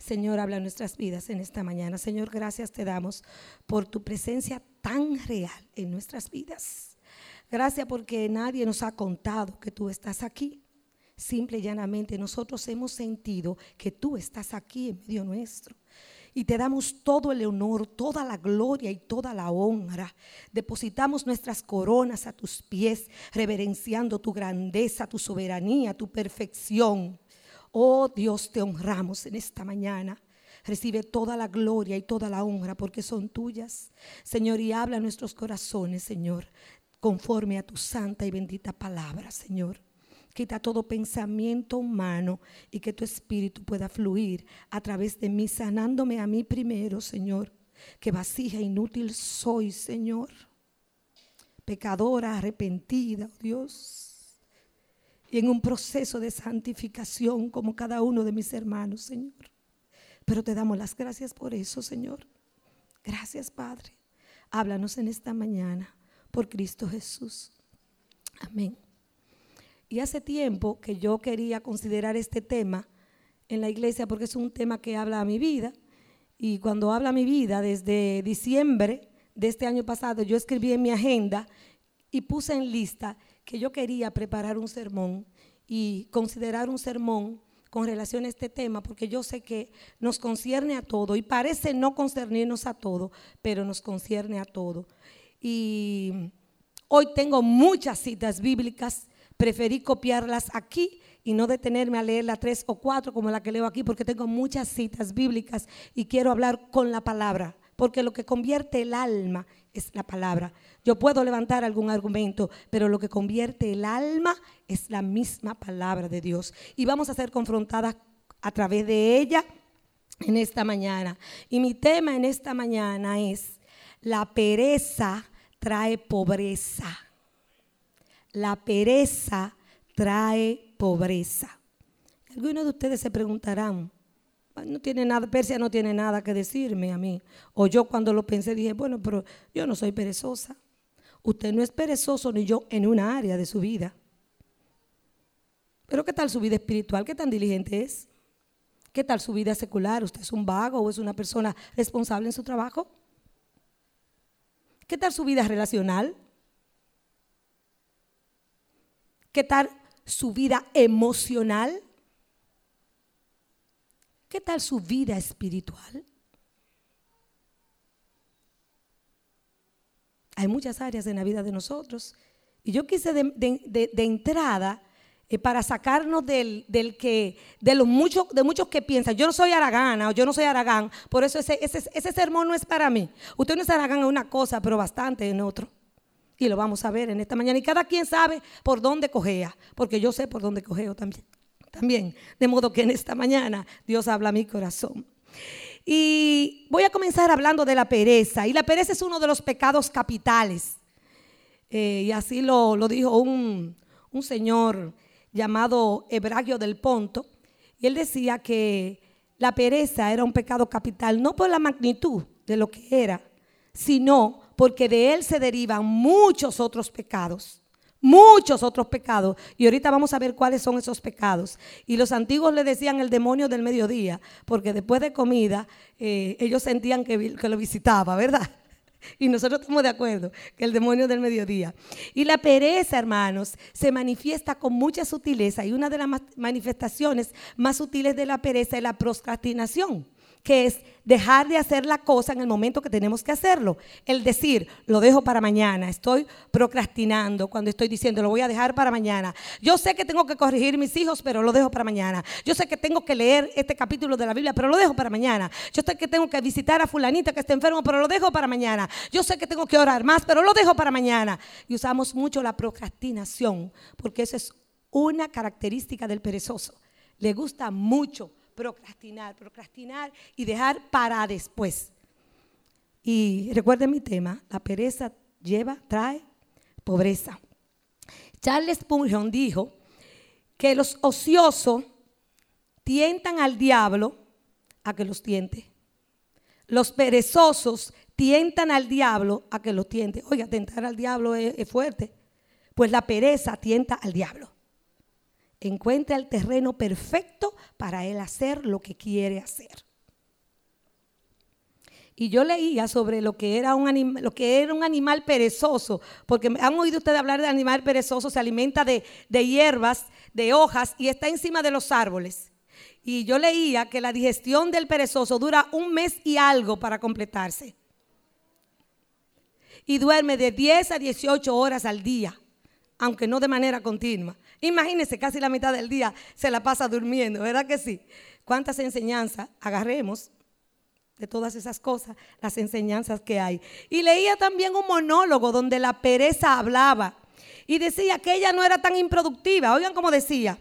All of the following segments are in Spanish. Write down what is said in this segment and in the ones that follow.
Señor, habla nuestras vidas en esta mañana. Señor, gracias te damos por tu presencia tan real en nuestras vidas. Gracias porque nadie nos ha contado que tú estás aquí. Simple y llanamente nosotros hemos sentido que tú estás aquí en medio nuestro. Y te damos todo el honor, toda la gloria y toda la honra. Depositamos nuestras coronas a tus pies, reverenciando tu grandeza, tu soberanía, tu perfección. Oh Dios, te honramos en esta mañana. Recibe toda la gloria y toda la honra porque son tuyas. Señor, y habla a nuestros corazones, Señor, conforme a tu santa y bendita palabra, Señor. Quita todo pensamiento humano y que tu espíritu pueda fluir a través de mí, sanándome a mí primero, Señor. Que vasija inútil soy, Señor. Pecadora, arrepentida, oh Dios. Y en un proceso de santificación como cada uno de mis hermanos, Señor. Pero te damos las gracias por eso, Señor. Gracias, Padre. Háblanos en esta mañana por Cristo Jesús. Amén. Y hace tiempo que yo quería considerar este tema en la iglesia porque es un tema que habla a mi vida. Y cuando habla a mi vida, desde diciembre de este año pasado, yo escribí en mi agenda y puse en lista que yo quería preparar un sermón y considerar un sermón con relación a este tema, porque yo sé que nos concierne a todo y parece no concernirnos a todo, pero nos concierne a todo. Y hoy tengo muchas citas bíblicas preferí copiarlas aquí y no detenerme a leer las tres o cuatro como la que leo aquí, porque tengo muchas citas bíblicas y quiero hablar con la palabra, porque lo que convierte el alma es la palabra. Yo puedo levantar algún argumento, pero lo que convierte el alma es la misma palabra de Dios. Y vamos a ser confrontadas a través de ella en esta mañana. Y mi tema en esta mañana es, la pereza trae pobreza. La pereza trae pobreza. Algunos de ustedes se preguntarán, no tiene nada, Persia no tiene nada que decirme a mí. O yo cuando lo pensé dije, bueno, pero yo no soy perezosa. Usted no es perezoso ni yo en una área de su vida. Pero ¿qué tal su vida espiritual? ¿Qué tan diligente es? ¿Qué tal su vida secular? ¿Usted es un vago o es una persona responsable en su trabajo? ¿Qué tal su vida relacional? ¿Qué tal su vida emocional? ¿Qué tal su vida espiritual? Hay muchas áreas en la vida de nosotros. Y yo quise de, entrada, eh, para sacarnos del, que, de los muchos, de muchos que piensan, yo no soy aragana o yo no soy aragán, por eso ese, ese, sermón no es para mí. Usted no es aragán en una cosa, pero bastante en otro. Y lo vamos a ver en esta mañana. Y cada quien sabe por dónde cogea, porque yo sé por dónde cogeo también. También. De modo que en esta mañana Dios habla a mi corazón. Y voy a comenzar hablando de la pereza. Y la pereza es uno de los pecados capitales. Eh, y así lo, dijo un, un, señor llamado Hebragio del Ponto. Y él decía que la pereza era un pecado capital, no por la magnitud de lo que era, sino porque de él se derivan muchos otros pecados. Muchos otros pecados. Y ahorita vamos a ver cuáles son esos pecados. Y los antiguos le decían el demonio del mediodía, porque después de comida eh, ellos sentían que, que lo visitaba, ¿verdad? Y nosotros estamos de acuerdo que el demonio del mediodía. Y la pereza, hermanos, se manifiesta con mucha sutileza. Y una de las manifestaciones más sutiles de la pereza es la procrastinación que es dejar de hacer la cosa en el momento que tenemos que hacerlo. El decir, lo dejo para mañana, estoy procrastinando cuando estoy diciendo, lo voy a dejar para mañana. Yo sé que tengo que corregir mis hijos, pero lo dejo para mañana. Yo sé que tengo que leer este capítulo de la Biblia, pero lo dejo para mañana. Yo sé que tengo que visitar a fulanita que está enfermo, pero lo dejo para mañana. Yo sé que tengo que orar más, pero lo dejo para mañana. Y usamos mucho la procrastinación, porque esa es una característica del perezoso. Le gusta mucho procrastinar, procrastinar y dejar para después. Y recuerden mi tema, la pereza lleva, trae pobreza. Charles Spurgeon dijo que los ociosos tientan al diablo a que los tiente. Los perezosos tientan al diablo a que los tiente. Oiga, tentar al diablo es, es fuerte. Pues la pereza tienta al diablo encuentra el terreno perfecto para él hacer lo que quiere hacer. y yo leía sobre lo que era un lo que era un animal perezoso, porque han oído ustedes hablar de animal perezoso, se alimenta de, de hierbas, de hojas y está encima de los árboles. Y yo leía que la digestión del perezoso dura un mes y algo para completarse. Y duerme de 10 a 18 horas al día, aunque no de manera continua. Imagínense, casi la mitad del día se la pasa durmiendo, ¿verdad que sí? ¿Cuántas enseñanzas agarremos de todas esas cosas, las enseñanzas que hay. Y leía también un monólogo donde la pereza hablaba y decía que ella no era tan improductiva. Oigan cómo decía.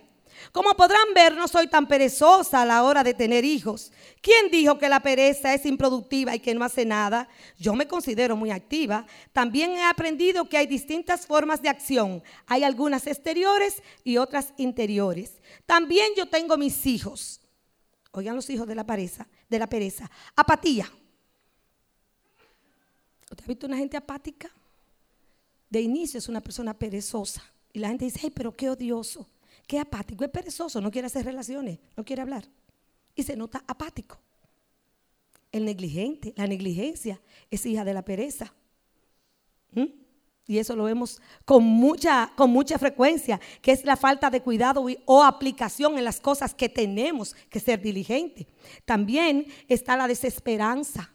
Como podrán ver, no soy tan perezosa a la hora de tener hijos. ¿Quién dijo que la pereza es improductiva y que no hace nada? Yo me considero muy activa. También he aprendido que hay distintas formas de acción. Hay algunas exteriores y otras interiores. También yo tengo mis hijos. Oigan los hijos de la pereza, de la pereza. Apatía. ¿Usted ha visto una gente apática? De inicio es una persona perezosa. Y la gente dice, ay, pero qué odioso, qué apático, es perezoso, no quiere hacer relaciones, no quiere hablar. Y se nota apático. El negligente, la negligencia es hija de la pereza. ¿Mm? y eso lo vemos con mucha, con mucha frecuencia, que es la falta de cuidado o aplicación en las cosas que tenemos que ser diligentes. También está la desesperanza.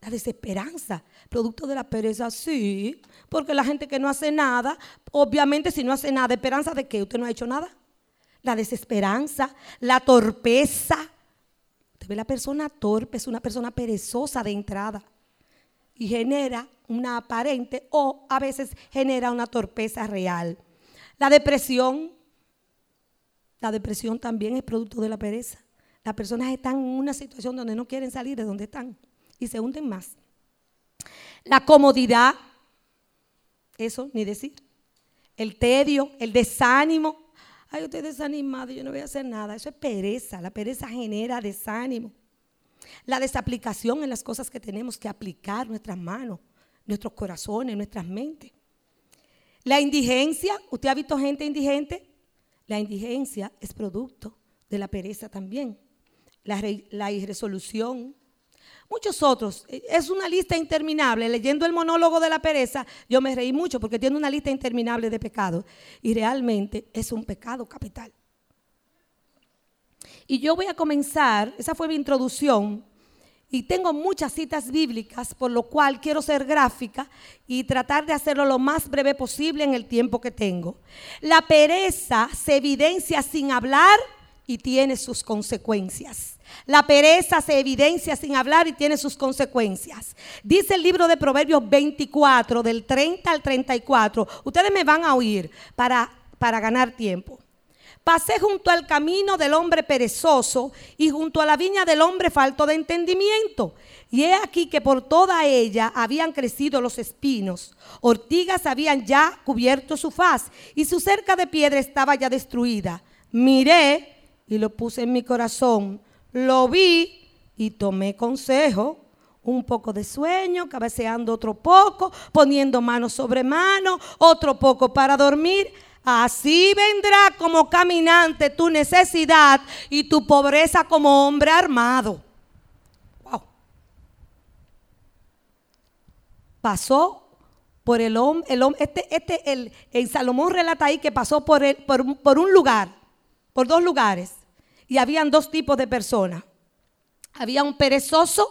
La desesperanza, producto de la pereza, sí, porque la gente que no hace nada, obviamente si no hace nada, ¿esperanza de qué? ¿Usted no ha hecho nada? La desesperanza, la torpeza. Usted ve la persona torpe, es una persona perezosa de entrada y genera una aparente o a veces genera una torpeza real. La depresión, la depresión también es producto de la pereza. Las personas están en una situación donde no quieren salir de donde están y se hunden más. La comodidad, eso ni decir. El tedio, el desánimo. Ay, estoy desanimado, yo no voy a hacer nada. Eso es pereza. La pereza genera desánimo. La desaplicación en las cosas que tenemos que aplicar, nuestras manos nuestros corazones, nuestras mentes. La indigencia, ¿usted ha visto gente indigente? La indigencia es producto de la pereza también. La, irresolución. Muchos otros. Es una lista interminable. Leyendo el monólogo de la pereza, yo me reí mucho porque tiene una lista interminable de pecados. Y realmente es un pecado capital. Y yo voy a comenzar, esa fue mi introducción, y tengo muchas citas bíblicas, por lo cual quiero ser gráfica y tratar de hacerlo lo más breve posible en el tiempo que tengo. La pereza se evidencia sin hablar y tiene sus consecuencias. La pereza se evidencia sin hablar y tiene sus consecuencias. Dice el libro de Proverbios 24, del 30 al 34. Ustedes me van a oír para, para ganar tiempo. Pasé junto al camino del hombre perezoso y junto a la viña del hombre falto de entendimiento. Y he aquí que por toda ella habían crecido los espinos. Ortigas habían ya cubierto su faz y su cerca de piedra estaba ya destruida. Miré y lo puse en mi corazón. Lo vi y tomé consejo un poco de sueño, cabeceando otro poco, poniendo mano sobre mano, otro poco para dormir. Así vendrá como caminante tu necesidad y tu pobreza como hombre armado. Wow. Pasó por el hombre, el este, este, el, Salomón relata ahí que pasó por, el, por un lugar, por dos lugares, y habían dos tipos de personas. Había un perezoso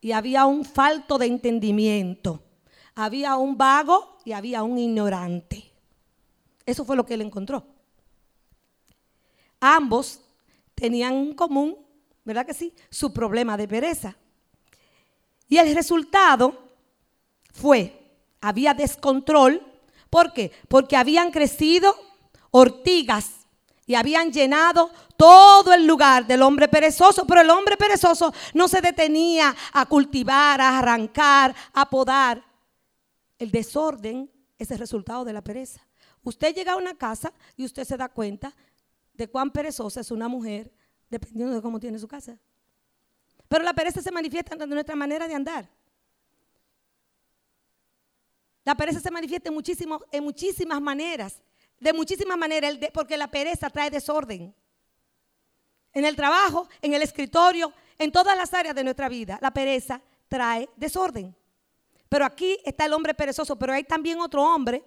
y había un falto de entendimiento. Había un vago y había un ignorante. Eso fue lo que él encontró. Ambos tenían en común, ¿verdad que sí? Su problema de pereza. Y el resultado fue, había descontrol. ¿Por qué? Porque habían crecido ortigas y habían llenado todo el lugar del hombre perezoso, pero el hombre perezoso no se detenía a cultivar, a arrancar, a podar. El desorden es el resultado de la pereza. Usted llega a una casa y usted se da cuenta de cuán perezosa es una mujer dependiendo de cómo tiene su casa. Pero la pereza se manifiesta en nuestra manera de andar. La pereza se manifiesta en, en muchísimas maneras, de muchísimas maneras, porque la pereza trae desorden. En el trabajo, en el escritorio, en todas las áreas de nuestra vida, la pereza trae desorden. Pero aquí está el hombre perezoso, pero hay también otro hombre.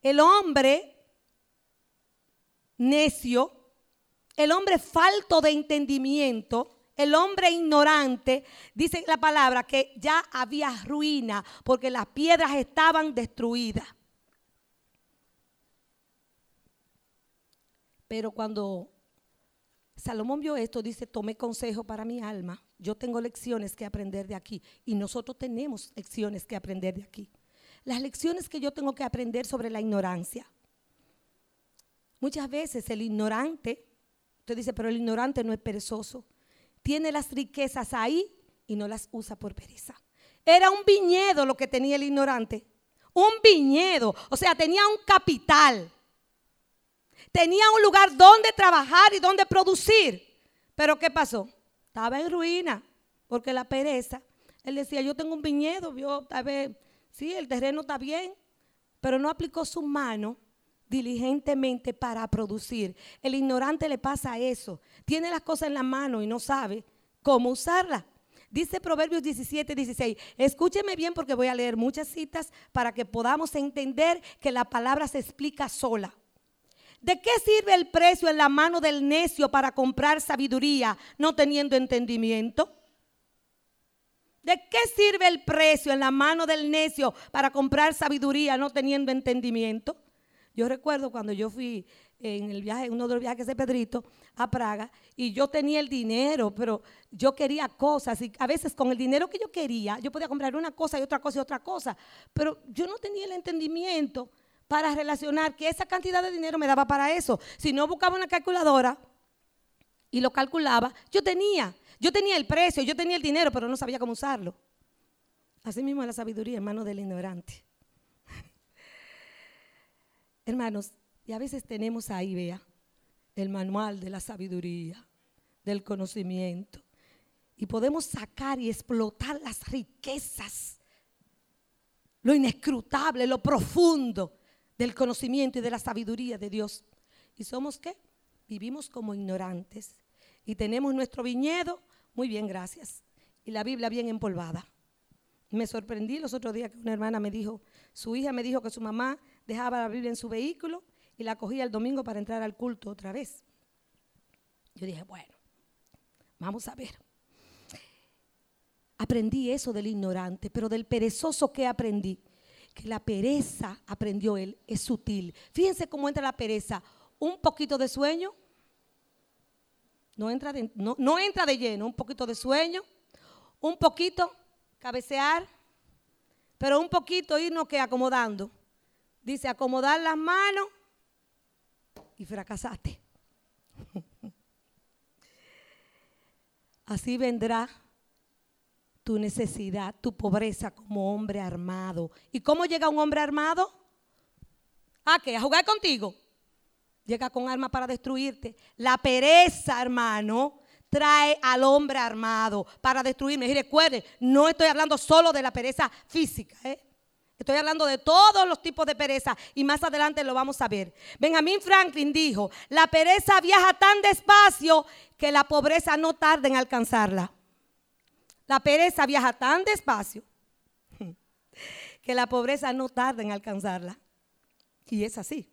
El hombre necio, el hombre falto de entendimiento, el hombre ignorante, dice la palabra que ya había ruina porque las piedras estaban destruidas. Pero cuando Salomón vio esto, dice, tomé consejo para mi alma. Yo tengo lecciones que aprender de aquí y nosotros tenemos lecciones que aprender de aquí. Las lecciones que yo tengo que aprender sobre la ignorancia. Muchas veces el ignorante, usted dice, pero el ignorante no es perezoso. Tiene las riquezas ahí y no las usa por pereza. Era un viñedo lo que tenía el ignorante. Un viñedo. O sea, tenía un capital. Tenía un lugar donde trabajar y donde producir. Pero ¿qué pasó? Estaba en ruina porque la pereza. Él decía, yo tengo un viñedo, yo tal vez, sí, el terreno está bien, pero no aplicó su mano diligentemente para producir. El ignorante le pasa eso. Tiene las cosas en la mano y no sabe cómo usarlas. Dice Proverbios 17, 16. Escúcheme bien porque voy a leer muchas citas para que podamos entender que la palabra se explica sola. ¿De qué sirve el precio en la mano del necio para comprar sabiduría no teniendo entendimiento? ¿De qué sirve el precio en la mano del necio para comprar sabiduría no teniendo entendimiento? Yo recuerdo cuando yo fui en el viaje, uno de los viajes de Pedrito a Praga, y yo tenía el dinero, pero yo quería cosas, y a veces con el dinero que yo quería, yo podía comprar una cosa y otra cosa y otra cosa, pero yo no tenía el entendimiento para relacionar que esa cantidad de dinero me daba para eso. Si no buscaba una calculadora y lo calculaba, yo tenía, yo tenía el precio, yo tenía el dinero, pero no sabía cómo usarlo. Así mismo es la sabiduría, hermano del ignorante. Hermanos, y a veces tenemos ahí, vea, el manual de la sabiduría, del conocimiento. Y podemos sacar y explotar las riquezas, lo inescrutable, lo profundo del conocimiento y de la sabiduría de Dios. ¿Y somos qué? Vivimos como ignorantes. Y tenemos nuestro viñedo, muy bien, gracias. Y la Biblia bien empolvada. Me sorprendí los otros días que una hermana me dijo, su hija me dijo que su mamá dejaba la Biblia en su vehículo y la cogía el domingo para entrar al culto otra vez. Yo dije, bueno, vamos a ver. Aprendí eso del ignorante, pero del perezoso que aprendí, que la pereza, aprendió él, es sutil. Fíjense cómo entra la pereza. Un poquito de sueño, no entra de, no, no entra de lleno, un poquito de sueño, un poquito cabecear, pero un poquito irnos que acomodando. Dice, acomodar las manos y fracasaste. Así vendrá tu necesidad, tu pobreza como hombre armado. ¿Y cómo llega un hombre armado? ¿A qué? ¿A jugar contigo? Llega con armas para destruirte. La pereza, hermano, trae al hombre armado para destruirme. Y recuerde, no estoy hablando solo de la pereza física. ¿eh? Estoy hablando de todos los tipos de pereza y más adelante lo vamos a ver. Benjamin Franklin dijo, la pereza viaja tan despacio que la pobreza no tarda en alcanzarla. La pereza viaja tan despacio que la pobreza no tarda en alcanzarla. Y es así.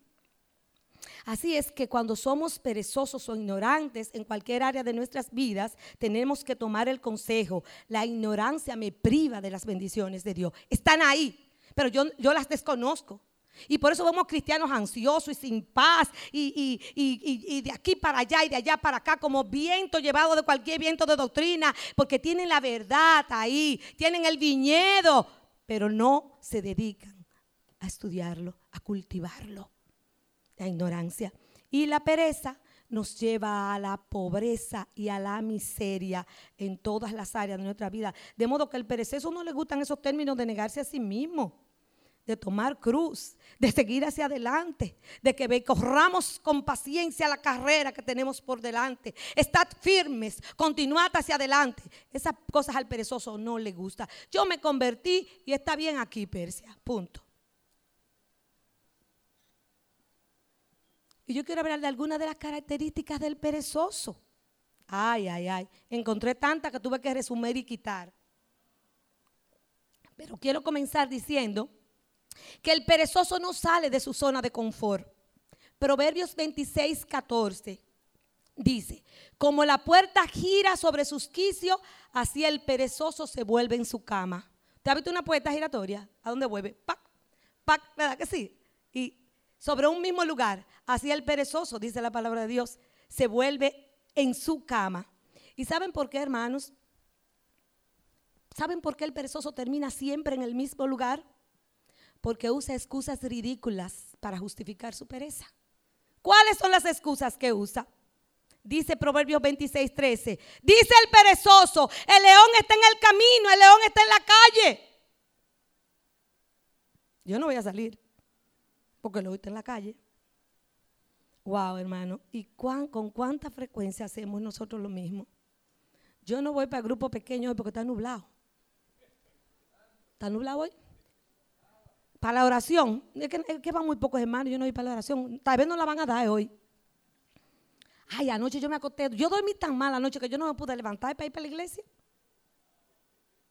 Así es que cuando somos perezosos o ignorantes en cualquier área de nuestras vidas, tenemos que tomar el consejo. La ignorancia me priva de las bendiciones de Dios. Están ahí pero yo, yo las desconozco. Y por eso vemos cristianos ansiosos y sin paz y, y, de aquí para allá y de allá para acá como viento llevado de cualquier viento de doctrina, porque tienen la verdad ahí, tienen el viñedo, pero no se dedican a estudiarlo, a cultivarlo. La ignorancia y la pereza nos lleva a la pobreza y a la miseria en todas las áreas de nuestra vida. De modo que el perezoso no le gustan esos términos de negarse a sí mismo de tomar cruz, de seguir hacia adelante, de que corramos con paciencia la carrera que tenemos por delante. Estad firmes, continuad hacia adelante. Esas cosas al perezoso no le gusta. Yo me convertí y está bien aquí, Persia. Punto. Y yo quiero hablar de algunas de las características del perezoso. Ay, ay, ay. Encontré tantas que tuve que resumir y quitar. Pero quiero comenzar diciendo que el perezoso no sale de su zona de confort. Proverbios 26, 14 dice, como la puerta gira sobre sus quicios, así el perezoso se vuelve en su cama. ¿Te has visto una puerta giratoria? ¿A dónde vuelve? ¡Pac! ¡Pac! ¿Verdad que sí? Y sobre un mismo lugar, así el perezoso, dice la palabra de Dios, se vuelve en su cama. ¿Y saben por qué, hermanos? ¿Saben por qué el perezoso termina siempre en el mismo lugar? Porque usa excusas ridículas para justificar su pereza. ¿Cuáles son las excusas que usa? Dice Proverbios 26, 13. Dice el perezoso, el león está en el camino, el león está en la calle. Yo no voy a salir porque león está en la calle. Wow, hermano. ¿Y con cuánta frecuencia hacemos nosotros lo mismo? Yo no voy para el grupo pequeño hoy porque está nublado. ¿Está nublado hoy? Para la oración. Es que, van muy pocos hermanos, yo no voy para la oración. Tal vez no la van a dar hoy. Ay, anoche yo me acosté. Yo dormí tan mal anoche que yo no me pude levantar para ir para la iglesia.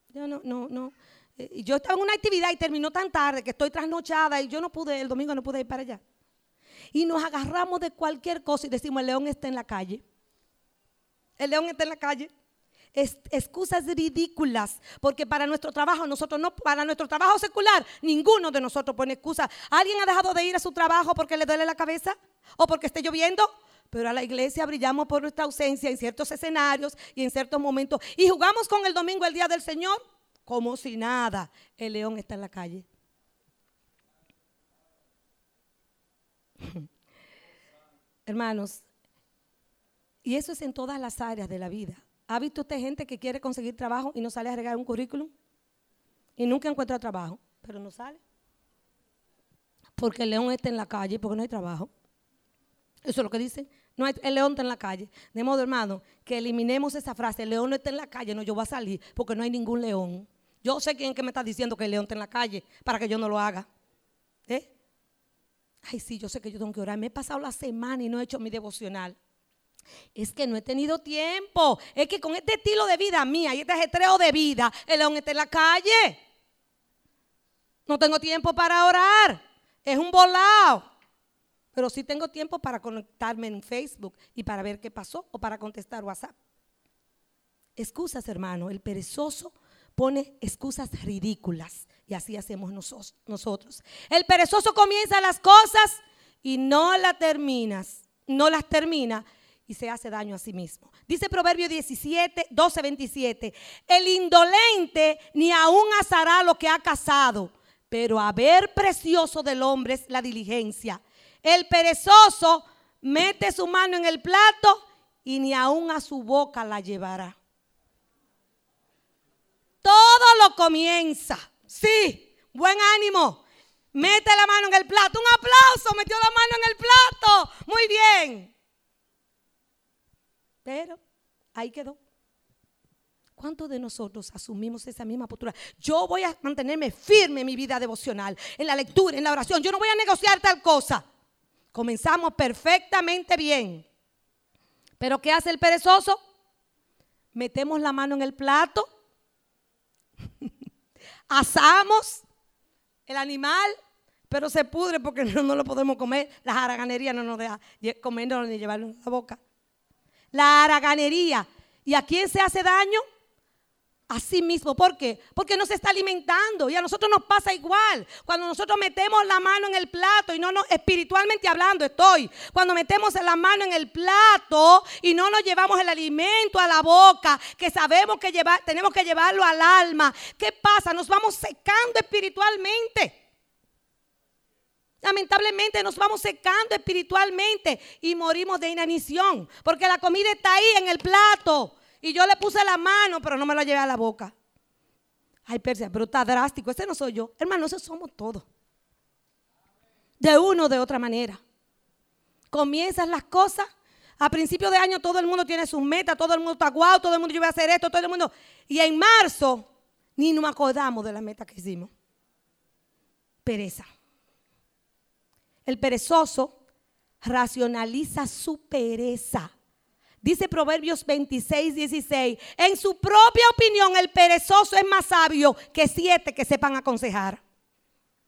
Yo no, no, no. Eh, yo estaba en una actividad y terminó tan tarde que estoy trasnochada y yo no pude, el domingo no pude ir para allá. Y nos agarramos de cualquier cosa y decimos, el león está en la calle. El león está en la calle excusas ridículas, porque para nuestro trabajo, nosotros no, para nuestro trabajo secular, ninguno de nosotros pone excusa. ¿Alguien ha dejado de ir a su trabajo porque le duele la cabeza? ¿O porque esté lloviendo? Pero a la iglesia brillamos por nuestra ausencia en ciertos escenarios y en ciertos momentos. Y jugamos con el domingo, el día del Señor, como si nada. El león está en la calle. Hermanos, y eso es en todas las áreas de la vida. ¿Ha visto usted gente que quiere conseguir trabajo y no sale a agregar un currículum? Y nunca encuentra trabajo, pero no sale. Porque el león está en la calle, porque no hay trabajo. Eso es lo que dicen. No hay, el león está en la calle. De modo, hermano, que eliminemos esa frase. El león no está en la calle, no, yo voy a salir, porque no hay ningún león. Yo sé quién que me está diciendo que el león está en la calle para que yo no lo haga. ¿Eh? Ay, sí, yo sé que yo tengo que orar. Me he pasado la semana y no he hecho mi devocional. Es que no he tenido tiempo. Es que con este estilo de vida mía y este ajetreo de vida, el león está en la calle. No tengo tiempo para orar. Es un volado. Pero sí tengo tiempo para conectarme en Facebook y para ver qué pasó o para contestar WhatsApp. Excusas, hermano. El perezoso pone excusas ridículas y así hacemos nosotros. El perezoso comienza las cosas y no las terminas, no las termina y se hace daño a sí mismo. Dice Proverbio 17, 12, 27. El indolente ni aún asará lo que ha cazado, pero a ver precioso del hombre es la diligencia. El perezoso mete su mano en el plato y ni aún a su boca la llevará. Todo lo comienza. Sí, buen ánimo. Mete la mano en el plato. Un aplauso, metió la mano en el plato. Muy bien. Pero ahí quedó. ¿Cuántos de nosotros asumimos esa misma postura? Yo voy a mantenerme firme en mi vida devocional, en la lectura, en la oración. Yo no voy a negociar tal cosa. Comenzamos perfectamente bien. Pero ¿qué hace el perezoso? Metemos la mano en el plato, asamos el animal, pero se pudre porque no, lo podemos comer. Las haraganerías no nos dejan comerlo ni llevarlo en la boca la haraganería. ¿Y a quién se hace daño? A sí mismo. ¿Por qué? Porque no se está alimentando. Y a nosotros nos pasa igual. Cuando nosotros metemos la mano en el plato y no nos, espiritualmente hablando estoy, cuando metemos la mano en el plato y no nos llevamos el alimento a la boca, que sabemos que tenemos que llevarlo al alma, ¿qué pasa? Nos vamos secando espiritualmente. Lamentablemente nos vamos secando espiritualmente y morimos de inanición. Porque la comida está ahí en el plato. Y yo le puse la mano, pero no me la llevé a la boca. Ay, Persia, pero está drástico. Ese no soy yo. Hermano, eso somos todos. De uno o de otra manera. Comienzas las cosas. A principio de año todo el mundo tiene sus metas, todo el mundo está guau, todo el mundo yo voy a hacer esto, todo el mundo. Y en marzo ni nos acordamos de las metas que hicimos. Pereza. El perezoso racionaliza su pereza Dice Proverbios 26, 16. En su propia opinión, el perezoso es más sabio que siete que sepan aconsejar.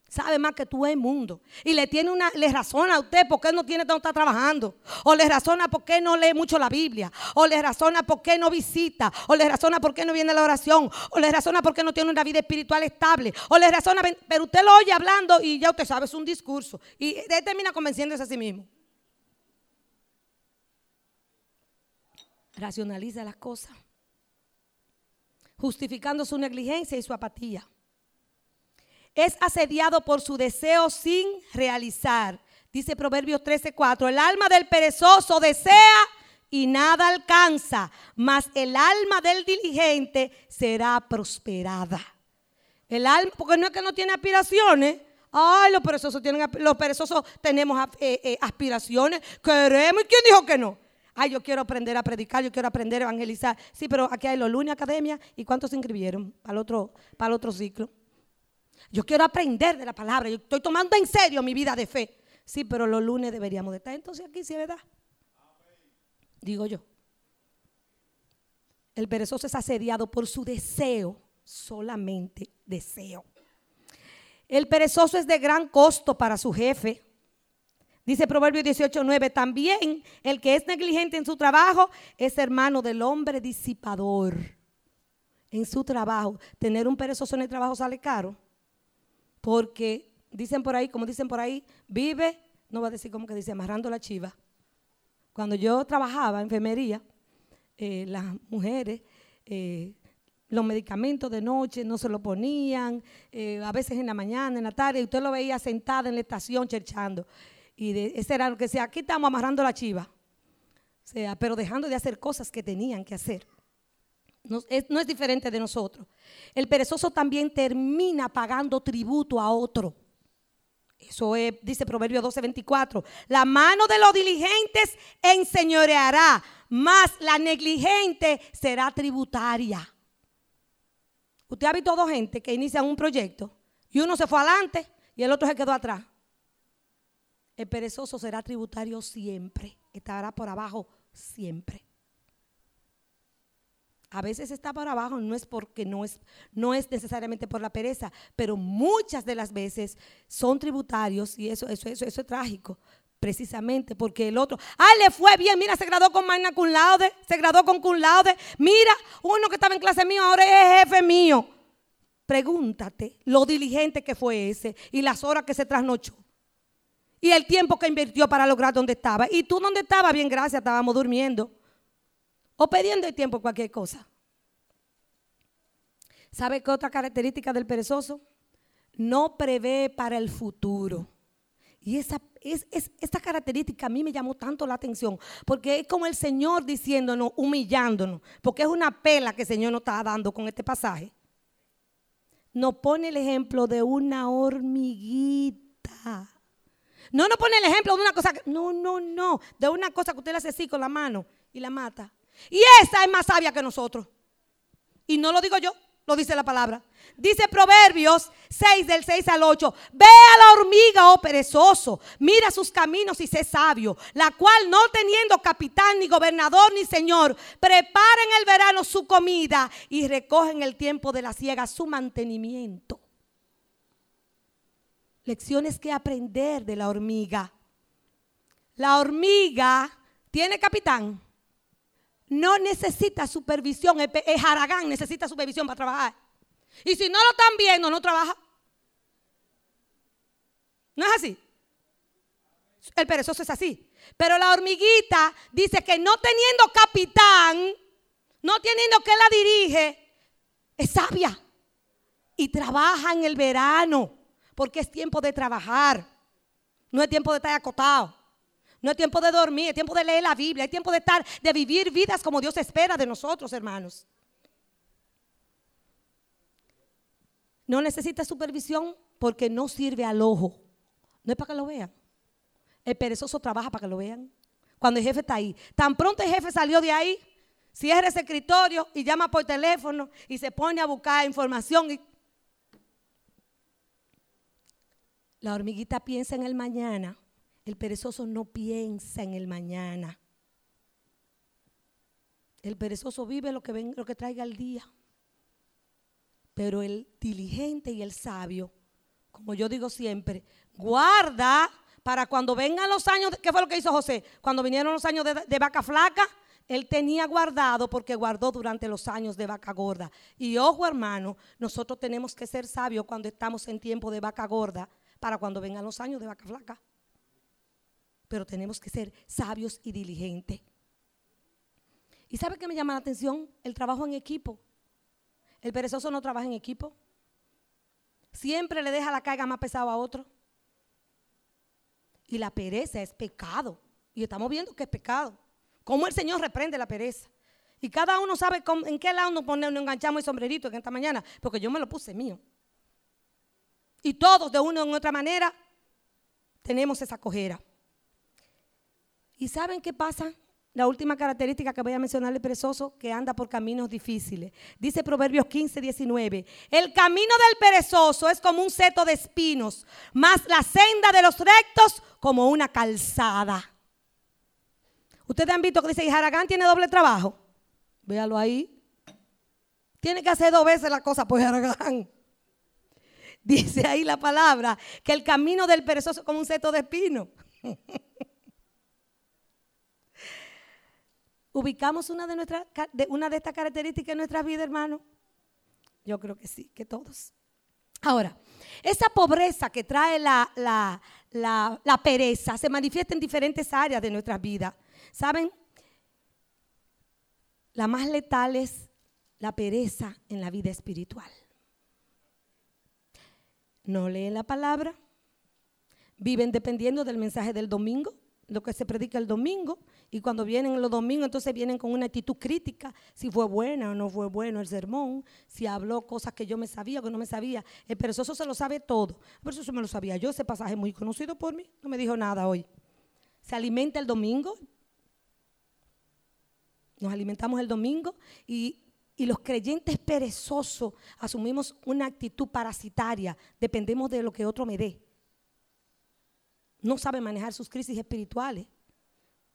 Sabe más que tú el mundo. Y le tiene una, le razona a usted por qué no tiene donde está trabajando. O le razona por qué no lee mucho la Biblia. O le razona por qué no visita. O le razona por qué no viene a la oración. O le razona por qué no tiene una vida espiritual estable. O le razona, pero usted lo oye hablando y ya usted sabe, es un discurso. Y él termina convenciéndose a sí mismo. racionaliza las cosas, justificando su negligencia y su apatía. Es asediado por su deseo sin realizar. Dice Proverbios 13:4, el alma del perezoso desea y nada alcanza, mas el alma del diligente será prosperada. El alma, porque no es que no tiene aspiraciones. Ay, los perezosos tienen, los perezosos tenemos eh, eh, aspiraciones. Queremos. ¿Y quién dijo que no? Ay, yo quiero aprender a predicar, yo quiero aprender a evangelizar. Sí, pero aquí hay los lunes academia. ¿Y cuántos se inscribieron para otro, para el otro ciclo? Yo quiero aprender de la palabra. Yo estoy tomando en serio mi vida de fe. Sí, pero los lunes deberíamos de estar. Entonces aquí sí es verdad. Digo yo. El perezoso es asediado por su deseo, solamente deseo. El perezoso es de gran costo para su jefe. Dice Proverbio 18:9, también el que es negligente en su trabajo es hermano del hombre disipador. En su trabajo, tener un perezoso en el trabajo sale caro, porque dicen por ahí, como dicen por ahí, vive, no va a decir como que dice, amarrando la chiva. Cuando yo trabajaba en enfermería, eh, las mujeres, eh, los medicamentos de noche no se lo ponían, eh, a veces en la mañana, en la tarde, usted lo veía sentada en la estación cherchando. Y de, ese era lo que decía, aquí estamos amarrando la chiva. O sea, pero dejando de hacer cosas que tenían que hacer. No es, diferente de nosotros. El perezoso también termina pagando tributo a otro. Eso es, dice Proverbio 12:24. La mano de los diligentes enseñoreará, mas la negligente será tributaria. Usted ha visto dos gente que inician un proyecto y uno se fue adelante y el otro se quedó atrás. El perezoso será tributario siempre, estará por abajo siempre. A veces está por abajo, no es porque no es, no es necesariamente por la pereza, pero muchas de las veces son tributarios y eso, eso, eso, eso es trágico, precisamente porque el otro, ah, le fue bien, mira, se graduó con magna cum laude, se graduó con cum laude, mira, uno que estaba en clase mío ahora es jefe mío. Pregúntate lo diligente que fue ese y las horas que se trasnochó y el tiempo que invirtió para lograr donde estaba. ¿Y tú dónde estabas? Bien, gracias, estábamos durmiendo. O pidiendo el tiempo cualquier cosa. ¿Sabe qué otra característica del perezoso? No prevé para el futuro. Y esa, es, esta característica a mí me llamó tanto la atención, porque es como el Señor diciéndonos, humillándonos, porque es una pela que el Señor nos está dando con este pasaje. Nos pone el ejemplo de una hormiguita. No nos pone el ejemplo de una cosa, no, no, no, de una cosa que usted le hace así con la mano y la mata. Y esa es más sabia que nosotros. Y no lo digo yo, lo dice la palabra. Dice Proverbios 6 del 6 al 8. Ve a la hormiga, oh perezoso, mira sus caminos y sé sabio, la cual no teniendo capitán, ni gobernador, ni señor, prepara en el verano su comida y recoge en el tiempo de la siega su mantenimiento lecciones que aprender de la hormiga. La hormiga tiene capitán. No necesita supervisión. El, jaragán necesita supervisión para trabajar. Y si no lo están viendo, no trabaja. ¿No es así? El perezoso es así. Pero la hormiguita dice que no teniendo capitán, no teniendo que la dirige, es sabia. Y trabaja en el verano porque es tiempo de trabajar. No es tiempo de estar acotado. No es tiempo de dormir, es tiempo de leer la Biblia, es tiempo de estar, de vivir vidas como Dios espera de nosotros, hermanos. No necesita supervisión porque no sirve al ojo. No es para que lo vean. El perezoso trabaja para que lo vean. Cuando el jefe está ahí. Tan pronto el jefe salió de ahí, cierra ese escritorio y llama por teléfono y se pone a buscar información. La hormiguita piensa en el mañana, el perezoso no piensa en el mañana. El perezoso vive lo que, lo que traiga el día. Pero el diligente y el sabio, como yo digo siempre, guarda para cuando vengan los años, ¿qué fue lo que hizo José? Cuando vinieron los años de, de vaca flaca, él tenía guardado porque guardó durante los años de vaca gorda. Y ojo hermano, nosotros tenemos que ser sabios cuando estamos en tiempo de vaca gorda para cuando vengan los años de vaca flaca. Pero tenemos que ser sabios y diligentes. ¿Y sabe qué me llama la atención? El trabajo en equipo. El perezoso no trabaja en equipo. Siempre le deja la carga más pesada a otro. Y la pereza es pecado. Y estamos viendo que es pecado. Cómo el Señor reprende la pereza. Y cada uno sabe en qué lado nos, ponemos, nos enganchamos el sombrerito en esta mañana. Porque yo me lo puse mío. Y todos de una u otra manera tenemos esa cojera. ¿Y saben qué pasa? La última característica que voy a mencionar el perezoso, que anda por caminos difíciles. Dice Proverbios 15, 19. El camino del perezoso es como un seto de espinos, más la senda de los rectos como una calzada. Ustedes han visto que dice, y Haragán tiene doble trabajo. Véalo ahí. Tiene que hacer dos veces la cosa por Haragán. Dice ahí la palabra que el camino del perezoso es como un seto de espino. ¿Ubicamos una de, nuestras, una de estas características en nuestra vida, hermano? Yo creo que sí, que todos. Ahora, esa pobreza que trae la, la, la, pereza se manifiesta en diferentes áreas de nuestra vida. ¿Saben? La más letal es la pereza en la vida espiritual no leen la palabra, viven dependiendo del mensaje del domingo, lo que se predica el domingo, y cuando vienen los domingos, entonces vienen con una actitud crítica, si fue buena o no fue bueno el sermón, si habló cosas que yo me sabía o que no me sabía. El perezoso se lo sabe todo. Por eso me lo sabía yo, ese pasaje muy conocido por mí, no me dijo nada hoy. Se alimenta el domingo, nos alimentamos el domingo y y los creyentes perezosos asumimos una actitud parasitaria, dependemos de lo que otro me dé. No saben manejar sus crisis espirituales,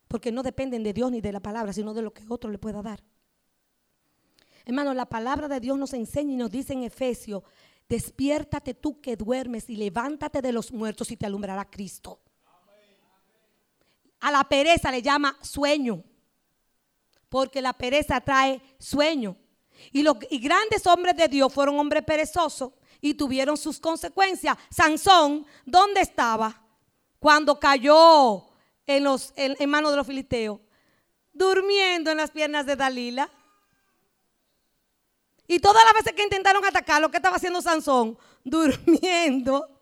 porque no dependen de Dios ni de la palabra, sino de lo que otro le pueda dar. Hermano, la palabra de Dios nos enseña y nos dice en Efesios, despiértate tú que duermes y levántate de los muertos y te alumbrará Cristo. A la pereza le llama sueño, porque la pereza trae sueño. Y, los, grandes hombres de Dios fueron hombres perezosos y tuvieron sus consecuencias. Sansón, ¿dónde estaba cuando cayó en, los, en, manos de los filisteos? Durmiendo en las piernas de Dalila. Y todas las veces que intentaron atacarlo, ¿qué estaba haciendo Sansón? Durmiendo.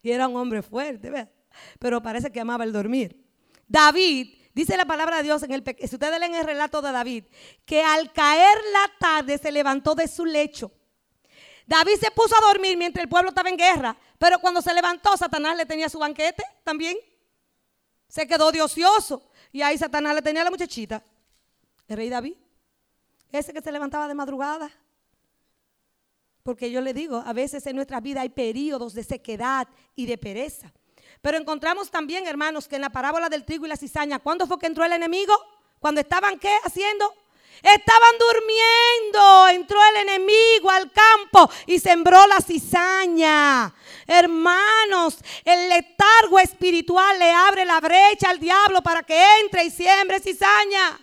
Y era un hombre fuerte, ¿verdad? Pero parece que amaba el dormir. David Dice la palabra de Dios en el si ustedes leen el relato de David, que al caer la tarde se levantó de su lecho. David se puso a dormir mientras el pueblo estaba en guerra, pero cuando se levantó, Satanás le tenía su banquete también. Se quedó de ocioso y ahí Satanás le tenía a la muchachita, el rey David, ese que se levantaba de madrugada. Porque yo le digo, a veces en nuestra vida hay periodos de sequedad y de pereza. Pero encontramos también, hermanos, que en la parábola del trigo y la cizaña, ¿cuándo fue que entró el enemigo? Cuando estaban qué haciendo? Estaban durmiendo. Entró el enemigo al campo y sembró la cizaña. Hermanos, el letargo espiritual le abre la brecha al diablo para que entre y siembre cizaña.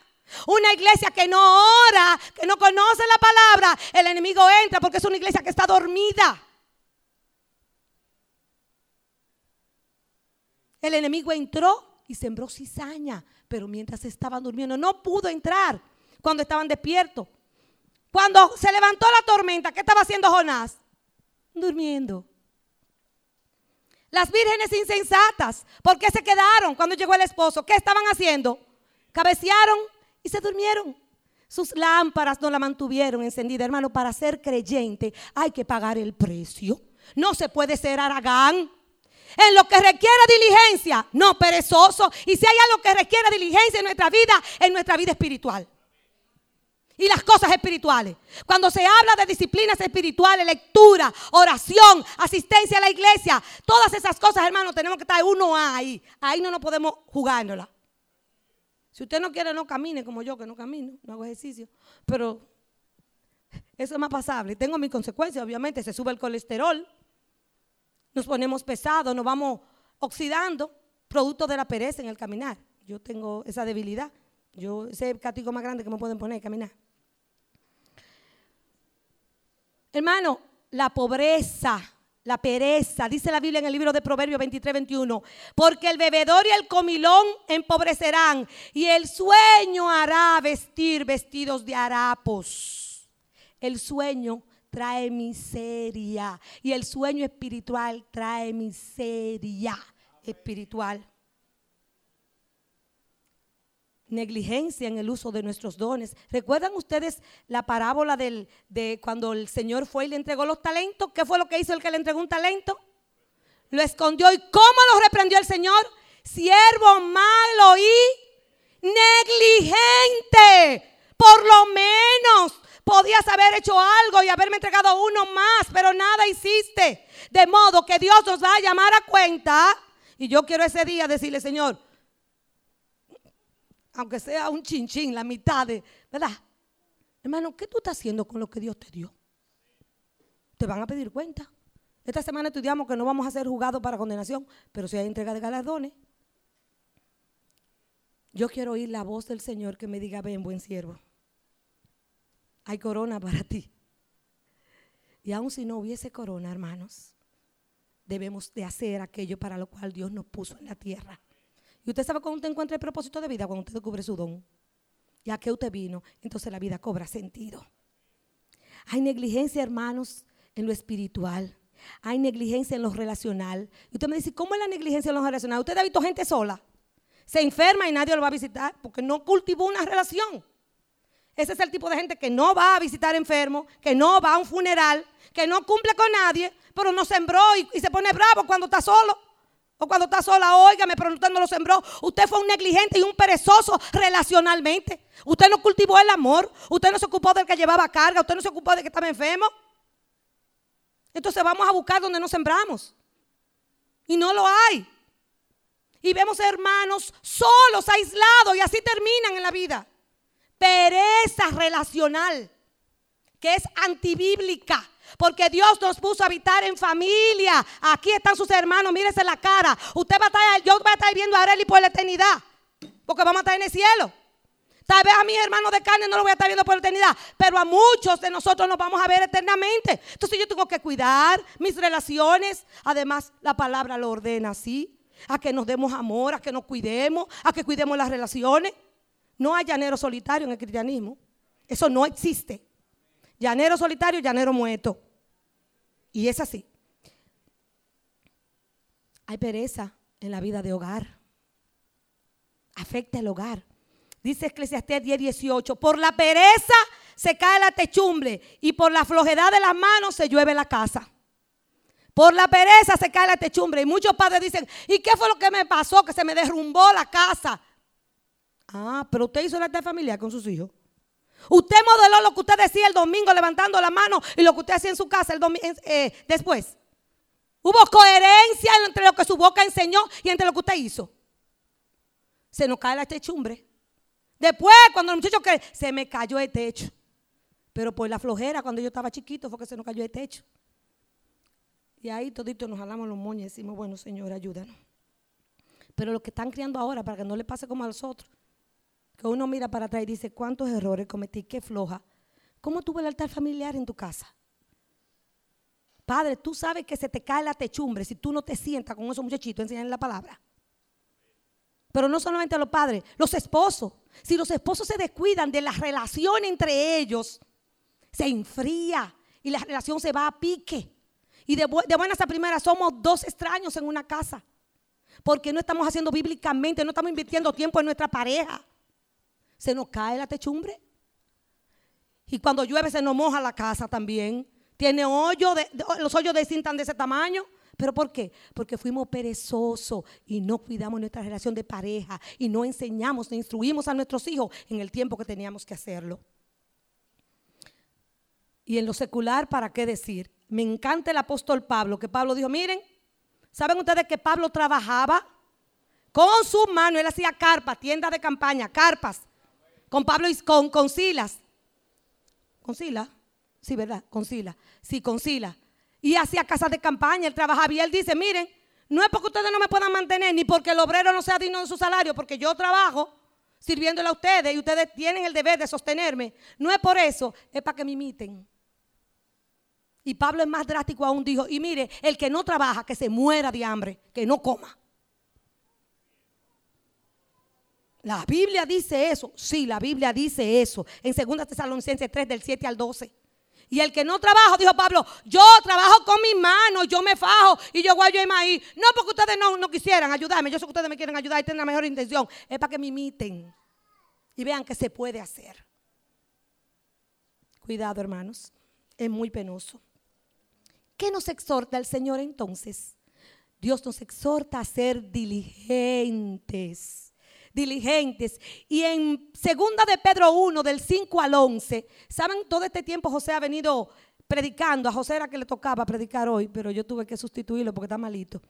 Una iglesia que no ora, que no conoce la palabra, el enemigo entra porque es una iglesia que está dormida. El enemigo entró y sembró cizaña, pero mientras estaban durmiendo no pudo entrar cuando estaban despiertos. Cuando se levantó la tormenta, ¿qué estaba haciendo Jonás? Durmiendo. Las vírgenes insensatas, ¿por qué se quedaron cuando llegó el esposo? ¿Qué estaban haciendo? Cabecearon y se durmieron. Sus lámparas no la mantuvieron encendida, hermano. Para ser creyente hay que pagar el precio. No se puede ser aragán. En lo que requiere diligencia, no perezoso. Y si hay algo que requiere diligencia en nuestra vida, en nuestra vida espiritual. Y las cosas espirituales. Cuando se habla de disciplinas espirituales, lectura, oración, asistencia a la iglesia, todas esas cosas, hermanos, tenemos que estar uno ahí. Ahí no nos podemos jugárnosla. Si usted no quiere, no camine como yo, que no camino, no hago ejercicio. Pero eso es más pasable. Tengo mis consecuencias, obviamente. Se sube el colesterol, nos ponemos pesados, nos vamos oxidando, producto de la pereza en el caminar. Yo tengo esa debilidad. Yo, ese castigo más grande que me pueden poner, caminar. Hermano, la pobreza, la pereza, dice la Biblia en el libro de Proverbios 23, 21, porque el bebedor y el comilón empobrecerán y el sueño hará vestir vestidos de harapos. El sueño trae miseria y el sueño espiritual trae miseria espiritual negligencia en el uso de nuestros dones. ¿Recuerdan ustedes la parábola de cuando el Señor fue y le entregó los talentos? ¿Qué fue lo que hizo el que le entregó un talento? Lo escondió. ¿Y cómo lo reprendió el Señor? Siervo malo y negligente. Por lo menos podías haber hecho algo y haberme entregado uno más, pero nada hiciste. De modo que Dios nos va a llamar a cuenta. Y yo quiero ese día decirle, Señor, aunque sea un chinchín, la mitad de, ¿verdad? Hermano, ¿qué tú estás haciendo con lo que Dios te dio? Te van a pedir cuenta. Esta semana estudiamos que no vamos a ser juzgados para condenación, pero si hay entrega de galardones. Yo quiero oír la voz del Señor que me diga, ven, buen siervo. Hay corona para ti. Y aun si no hubiese corona, hermanos, debemos de hacer aquello para lo cual Dios nos puso en la tierra. Y usted sabe cuando usted encuentra el propósito de vida, cuando usted descubre su don. Y a qué usted vino, entonces la vida cobra sentido. Hay negligencia, hermanos, en lo espiritual. Hay negligencia en lo relacional. Y usted me dice, ¿cómo es la negligencia en lo relacional? Usted ha visto gente sola. Se enferma y nadie lo va a visitar porque no cultivó una relación. Ese es el tipo de gente que no va a visitar enfermo, que no va a un funeral, que no cumple con nadie, pero no sembró y se pone bravo cuando está solo. O cuando está sola, óigame, pero usted no lo sembró. Usted fue un negligente y un perezoso relacionalmente. Usted no cultivó el amor. Usted no se ocupó del que llevaba carga. Usted no se ocupó de que estaba enfermo. Entonces vamos a buscar donde nos sembramos. Y no lo hay. Y vemos hermanos solos, aislados, y así terminan en la vida. Pereza relacional, que es antibíblica. Porque Dios nos puso a habitar en familia. Aquí están sus hermanos, mírese la cara. Usted va a estar, yo voy a estar viendo a Arely por la eternidad. Porque vamos a estar en el cielo. Tal vez a mis hermanos de carne no lo voy a estar viendo por la eternidad, pero a muchos de nosotros nos vamos a ver eternamente. Entonces yo tengo que cuidar mis relaciones. Además, la palabra lo ordena así, a que nos demos amor, a que nos cuidemos, a que cuidemos las relaciones. No hay llanero solitario en el cristianismo. Eso no existe. Llanero solitario, llanero muerto. Y es así. Hay pereza en la vida de hogar. Afecta el hogar. Dice Eclesiastés 10, 18. Por la pereza se cae la techumbre y por la flojedad de las manos se llueve la casa. Por la pereza se cae la techumbre. Y muchos padres dicen, ¿y qué fue lo que me pasó? Que se me derrumbó la casa. Ah, pero usted hizo la familia con sus hijos. Usted modeló lo que usted decía el domingo levantando la mano y lo que usted hacía en su casa el eh, después. Hubo coherencia entre lo que su boca enseñó y entre lo que usted hizo. Se nos cae la techumbre. Después, cuando el muchacho que se me cayó el techo. Pero por la flojera, cuando yo estaba chiquito, fue que se nos cayó el techo. Y ahí todito nos jalamos los moños y decimos, bueno, Señor, ayúdanos. Pero lo que están criando ahora, para que no le pase como a los otros, que uno mira para atrás y dice, ¿cuántos errores cometí? Qué floja. ¿Cómo tuvo el altar familiar en tu casa? Padre, tú sabes que se te cae la techumbre si tú no te sientas con esos muchachitos enseñando la palabra. Pero no solamente a los padres, los esposos. Si los esposos se descuidan de la relación entre ellos, se enfría y la relación se va a pique. Y de, de buenas a primeras somos dos extraños en una casa. Porque no estamos haciendo bíblicamente, no estamos invirtiendo tiempo en nuestra pareja se nos cae la techumbre. Y cuando llueve se nos moja la casa también. Tiene hoyo, de, los hoyos de cinta de ese tamaño. ¿Pero por qué? Porque fuimos perezosos y no cuidamos nuestra relación de pareja y no enseñamos, no instruimos a nuestros hijos en el tiempo que teníamos que hacerlo. Y en lo secular, ¿para qué decir? Me encanta el apóstol Pablo, que Pablo dijo, miren, ¿saben ustedes que Pablo trabajaba Con su mano él hacía carpas, tiendas de campaña, carpas. Con Pablo y con, con Silas. ¿Con Silas? Sí, ¿verdad? Con Silas. Sí, con Silas. Y hacía casas de campaña, él trabajaba. Y él dice, miren, no es porque ustedes no me puedan mantener, ni porque el obrero no sea digno de su salario, porque yo trabajo sirviéndole a ustedes y ustedes tienen el deber de sostenerme. No es por eso, es para que me imiten. Y Pablo es más drástico aún, dijo, y mire, el que no trabaja, que se muera de hambre, que no coma. La Biblia dice eso. Sí, la Biblia dice eso. En 2 Tesalonicenses 3, del 7 al 12. Y el que no trabaja, dijo Pablo, yo trabajo con mis manos, yo me fajo y yo guayo el maíz. No porque ustedes no, no quisieran ayudarme, yo sé que ustedes me quieren ayudar y tienen la mejor intención. Es para que me imiten y vean que se puede hacer. Cuidado, hermanos, es muy penoso. ¿Qué nos exhorta el Señor entonces? Dios nos exhorta a ser diligentes diligentes. Y en segunda de Pedro 1, del 5 al 11, ¿saben? Todo este tiempo José ha venido predicando. A José era que le tocaba predicar hoy, pero yo tuve que sustituirlo porque está malito.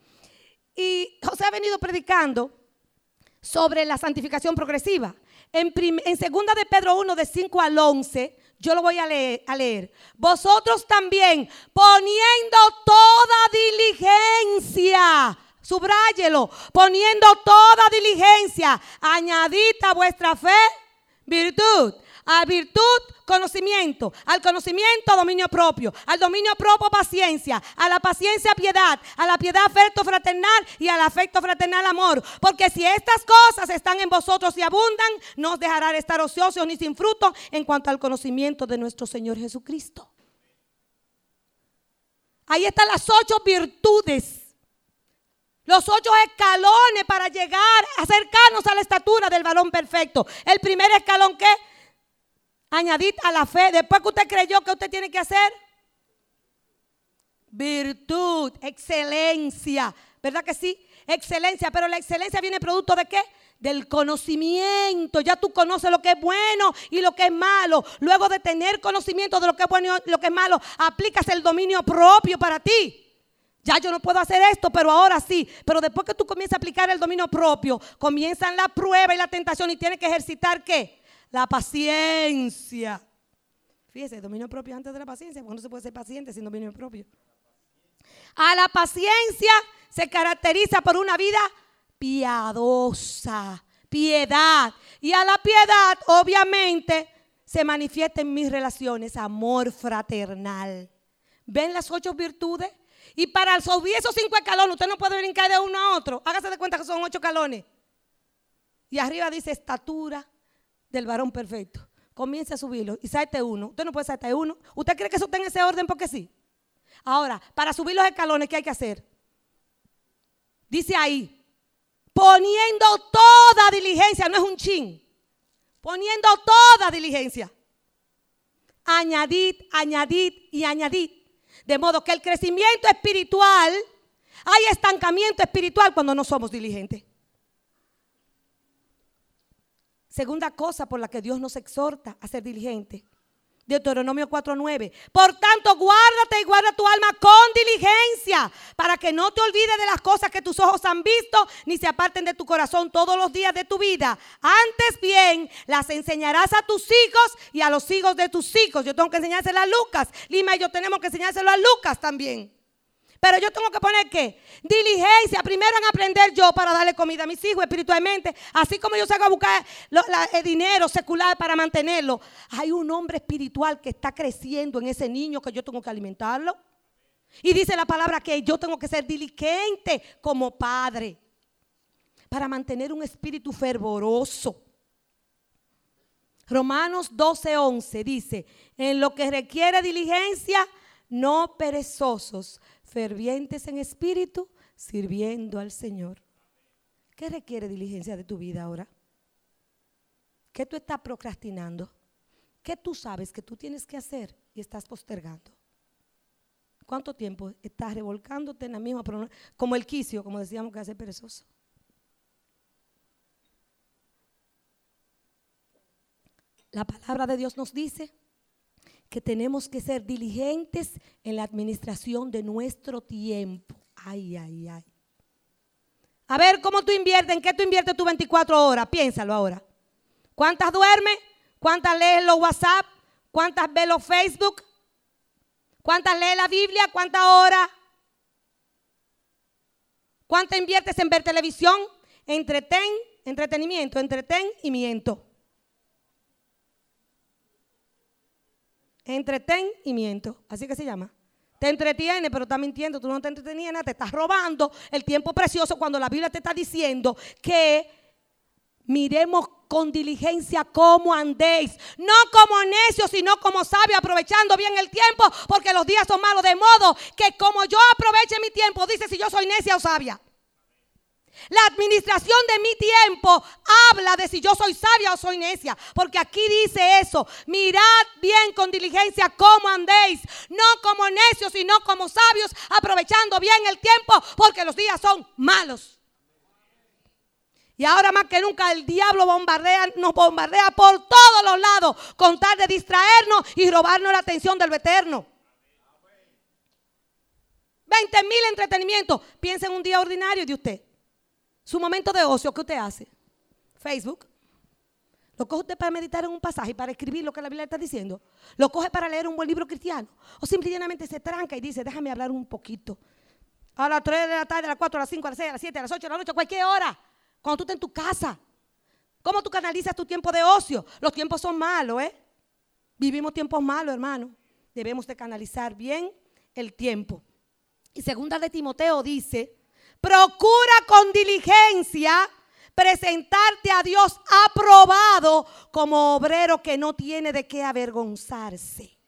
Y José ha venido predicando sobre la santificación progresiva. En, en segunda de Pedro 1, de 5 al 11, yo lo voy a leer, a leer. Vosotros también, poniendo toda diligencia Subráyelo, poniendo toda diligencia. Añadid a vuestra fe virtud. A virtud, conocimiento. Al conocimiento, dominio propio. Al dominio propio, paciencia. A la paciencia, piedad. A la piedad, afecto fraternal. Y al afecto fraternal, amor. Porque si estas cosas están en vosotros y abundan, no os dejará estar ociosos ni sin fruto en cuanto al conocimiento de nuestro Señor Jesucristo. Ahí están las ocho virtudes los ocho escalones para llegar, acercarnos a la estatura del varón perfecto. El primer escalón que añadir a la fe. Después que usted creyó que usted tiene que hacer virtud, excelencia. ¿Verdad que sí? Excelencia, pero la excelencia viene producto de qué? Del conocimiento. Ya tú conoces lo que es bueno y lo que es malo. Luego de tener conocimiento de lo que es bueno y lo que es malo, aplicas el dominio propio para ti. Ya yo no puedo hacer esto, pero ahora sí. Pero después que tú comienzas a aplicar el dominio propio, comienzan la prueba y la tentación y tienes que ejercitar qué? La paciencia. Fíjese, dominio propio antes de la paciencia, porque no se puede ser paciente sin dominio propio. A la paciencia se caracteriza por una vida piadosa, piedad. Y a la piedad, obviamente, se manifiesta en mis relaciones amor fraternal. ¿Ven las ocho virtudes? Y para subir esos cinco escalones, usted no puede brincar de uno a otro. Hágase de cuenta que son ocho escalones. Y arriba dice estatura del varón perfecto. Comience a subirlo y salte uno. Usted no puede saltar uno. ¿Usted cree que eso está en ese orden porque sí? Ahora, para subir los escalones, ¿qué hay que hacer? Dice ahí, poniendo toda diligencia, no es un chin. Poniendo toda diligencia. Añadid, añadid y añadid. De modo que el crecimiento espiritual, hay estancamiento espiritual cuando no somos diligentes. Segunda cosa por la que Dios nos exhorta a ser diligentes Deuteronomio 4:9. Por tanto, guárdate y guarda tu alma con diligencia, para que no te olvides de las cosas que tus ojos han visto, ni se aparten de tu corazón todos los días de tu vida. Antes bien, las enseñarás a tus hijos y a los hijos de tus hijos. Yo tengo que enseñárselo a Lucas. Lima y yo tenemos que enseñárselo a Lucas también. Pero yo tengo que poner qué? Diligencia. Primero en aprender yo para darle comida a mis hijos espiritualmente. Así como yo salgo a buscar el dinero secular para mantenerlo. Hay un hombre espiritual que está creciendo en ese niño que yo tengo que alimentarlo. Y dice la palabra que yo tengo que ser diligente como padre para mantener un espíritu fervoroso. Romanos 12:11 dice, en lo que requiere diligencia, no perezosos, fervientes en espíritu, sirviendo al Señor. ¿Qué requiere diligencia de tu vida ahora? ¿Qué tú estás procrastinando? ¿Qué tú sabes que tú tienes que hacer y estás postergando? ¿Cuánto tiempo estás revolcándote en la misma, como el quicio, como decíamos que hace perezoso? La palabra de Dios nos dice que tenemos que ser diligentes en la administración de nuestro tiempo. Ay, ay, ay. A ver, ¿cómo tú inviertes? ¿En qué tú inviertes tus 24 horas? Piénsalo ahora. ¿Cuántas duermes? ¿Cuántas lees los WhatsApp? ¿Cuántas ves los Facebook? ¿Cuántas lees la Biblia? ¿Cuántas horas? ¿Cuánto inviertes en ver televisión? Entreten, entretenimiento, entreten y miento. Entretenimiento, así que se llama. Te entretiene, pero está mintiendo, tú no te entretienes, te estás robando el tiempo precioso cuando la Biblia te está diciendo que miremos con diligencia cómo andéis, no como necios, sino como sabios, aprovechando bien el tiempo, porque los días son malos, de modo que como yo aproveche mi tiempo, dice si yo soy necia o sabia. La administración de mi tiempo habla de si yo soy sabia o soy necia. Porque aquí dice eso. Mirad bien con diligencia cómo andéis. No como necios, sino como sabios, aprovechando bien el tiempo, porque los días son malos. Y ahora más que nunca el diablo bombardea, nos bombardea por todos los lados con tal de distraernos y robarnos la atención del eterno. 20 mil entretenimientos. Piensa en un día ordinario de usted. Su momento de ocio, ¿qué usted hace? Facebook. ¿Lo coge usted para meditar en un pasaje, para escribir lo que la Biblia está diciendo? ¿Lo coge para leer un buen libro cristiano? ¿O simplemente se tranca y dice, déjame hablar un poquito? A las 3 de la tarde, a las 4, a las 5, a las 6, a las 7, a las 8, a las 8, cualquier hora. Cuando tú estás en tu casa. ¿Cómo tú canalizas tu tiempo de ocio? Los tiempos son malos, ¿eh? Vivimos tiempos malos, hermano. Debemos de canalizar bien el tiempo. Y segunda de Timoteo dice, Procura con diligencia presentarte a Dios aprobado como obrero que no tiene de qué avergonzarse.